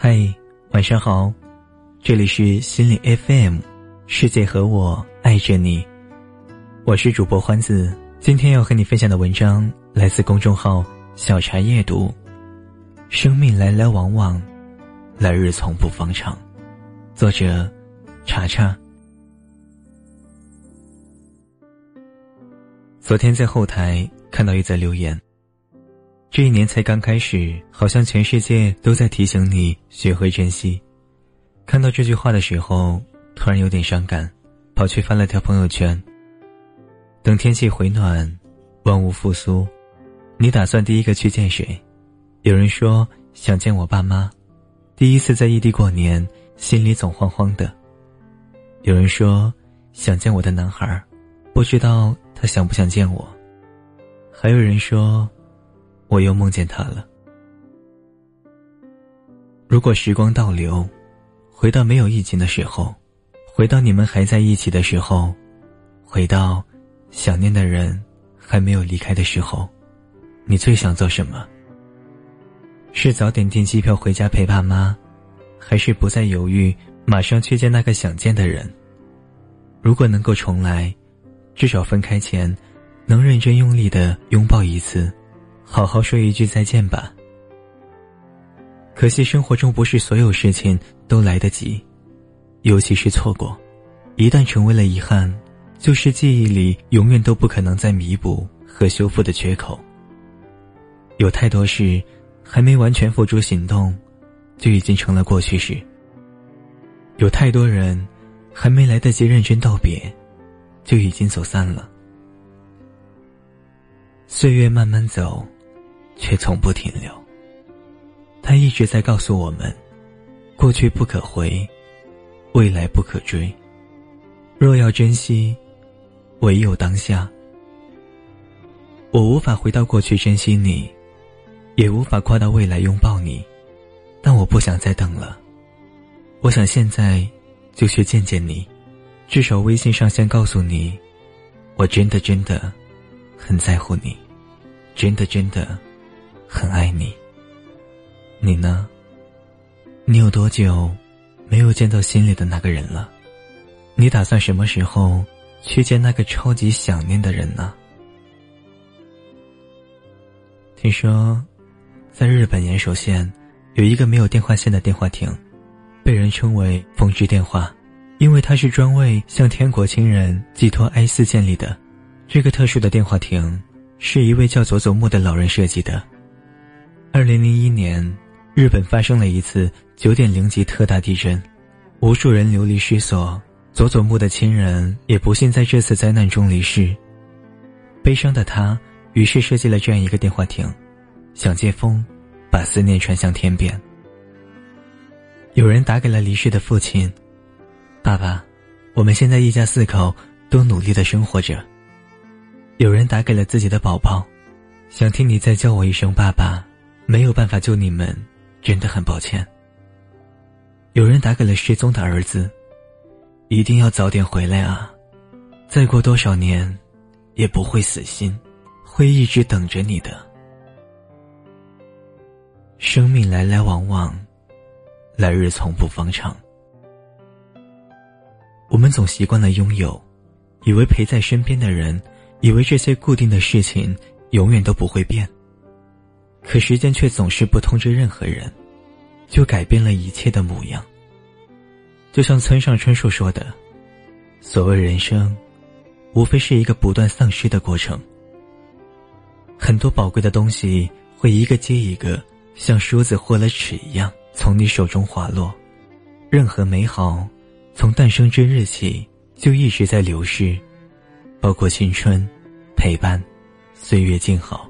嗨，晚上好，这里是心理 FM，世界和我爱着你，我是主播欢子。今天要和你分享的文章来自公众号小茶夜读。生命来来往往，来日从不方长。作者：茶茶。昨天在后台看到一则留言。这一年才刚开始，好像全世界都在提醒你学会珍惜。看到这句话的时候，突然有点伤感，跑去翻了条朋友圈。等天气回暖，万物复苏，你打算第一个去见谁？有人说想见我爸妈，第一次在异地过年，心里总慌慌的。有人说想见我的男孩，不知道他想不想见我。还有人说。我又梦见他了。如果时光倒流，回到没有疫情的时候，回到你们还在一起的时候，回到想念的人还没有离开的时候，你最想做什么？是早点订机票回家陪爸妈，还是不再犹豫，马上去见那个想见的人？如果能够重来，至少分开前，能认真用力的拥抱一次。好好说一句再见吧。可惜生活中不是所有事情都来得及，尤其是错过，一旦成为了遗憾，就是记忆里永远都不可能再弥补和修复的缺口。有太多事，还没完全付诸行动，就已经成了过去式。有太多人，还没来得及认真道别，就已经走散了。岁月慢慢走。却从不停留。他一直在告诉我们：过去不可回，未来不可追。若要珍惜，唯有当下。我无法回到过去珍惜你，也无法跨到未来拥抱你，但我不想再等了。我想现在就去见见你，至少微信上先告诉你，我真的真的很在乎你，真的真的。很爱你。你呢？你有多久没有见到心里的那个人了？你打算什么时候去见那个超级想念的人呢？听说，在日本岩手县有一个没有电话线的电话亭，被人称为“风之电话”，因为它是专为向天国亲人寄托哀思建立的。这个特殊的电话亭是一位叫佐佐木的老人设计的。二零零一年，日本发生了一次九点零级特大地震，无数人流离失所。佐佐木的亲人也不幸在这次灾难中离世。悲伤的他，于是设计了这样一个电话亭，想借风，把思念传向天边。有人打给了离世的父亲：“爸爸，我们现在一家四口都努力的生活着。”有人打给了自己的宝宝，想听你再叫我一声爸爸。没有办法救你们，真的很抱歉。有人打给了失踪的儿子，一定要早点回来啊！再过多少年，也不会死心，会一直等着你的。生命来来往往，来日从不方长。我们总习惯了拥有，以为陪在身边的人，以为这些固定的事情永远都不会变。可时间却总是不通知任何人，就改变了一切的模样。就像村上春树说的：“所谓人生，无非是一个不断丧失的过程。很多宝贵的东西会一个接一个，像梳子或了尺一样从你手中滑落。任何美好，从诞生之日起就一直在流逝，包括青春、陪伴、岁月静好，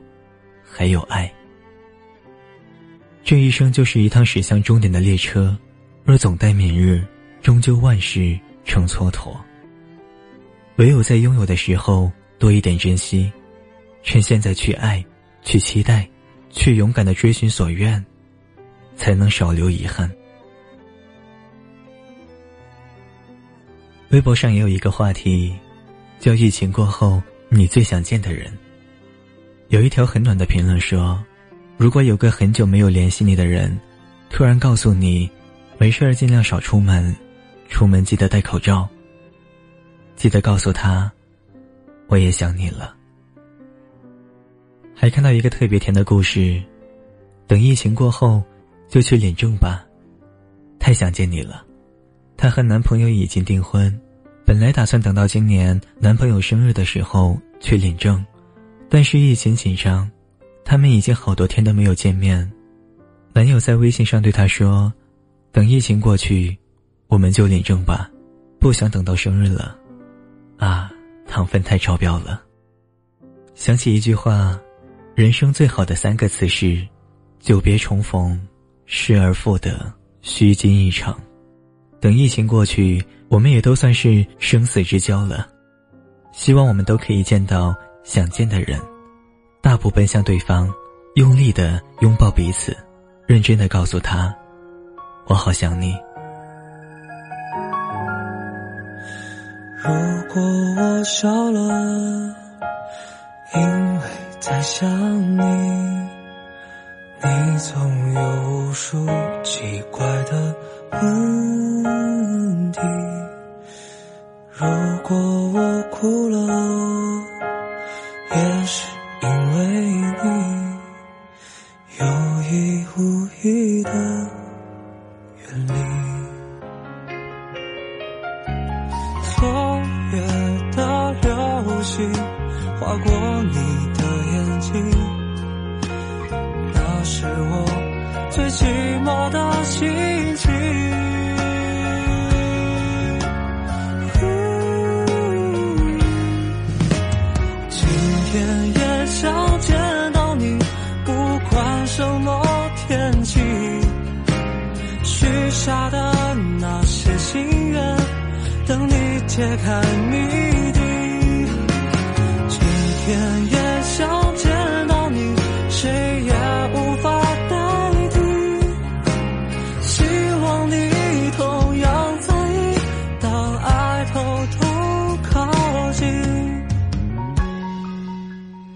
还有爱。”这一生就是一趟驶向终点的列车，若总待明日，终究万事成蹉跎。唯有在拥有的时候多一点珍惜，趁现在去爱，去期待，去勇敢的追寻所愿，才能少留遗憾。微博上也有一个话题，叫“疫情过后你最想见的人”。有一条很暖的评论说。如果有个很久没有联系你的人，突然告诉你，没事儿尽量少出门，出门记得戴口罩。记得告诉他，我也想你了。还看到一个特别甜的故事，等疫情过后，就去领证吧。太想见你了。她和男朋友已经订婚，本来打算等到今年男朋友生日的时候去领证，但是疫情紧张，他们已经好多天都没有见面。男友在微信上对她说：“等疫情过去，我们就领证吧，不想等到生日了。”啊，糖分太超标了。想起一句话。人生最好的三个词是：久别重逢、失而复得、虚惊一场。等疫情过去，我们也都算是生死之交了。希望我们都可以见到想见的人，大步奔向对方，用力的拥抱彼此，认真的告诉他：“我好想你。”如果我笑了，因为。在想你，你总有无数奇怪的问题。如果我哭了，也是最寂寞的心情。今天也想见到你，不管什么天气。许下的那些心愿，等你揭开谜底。今天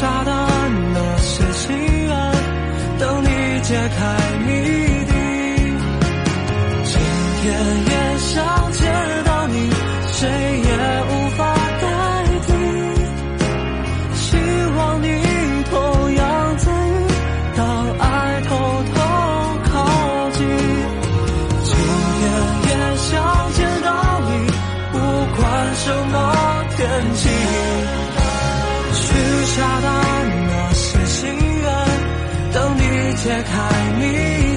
下的那些心愿，等你解开谜底。今天也想起。解，开谜。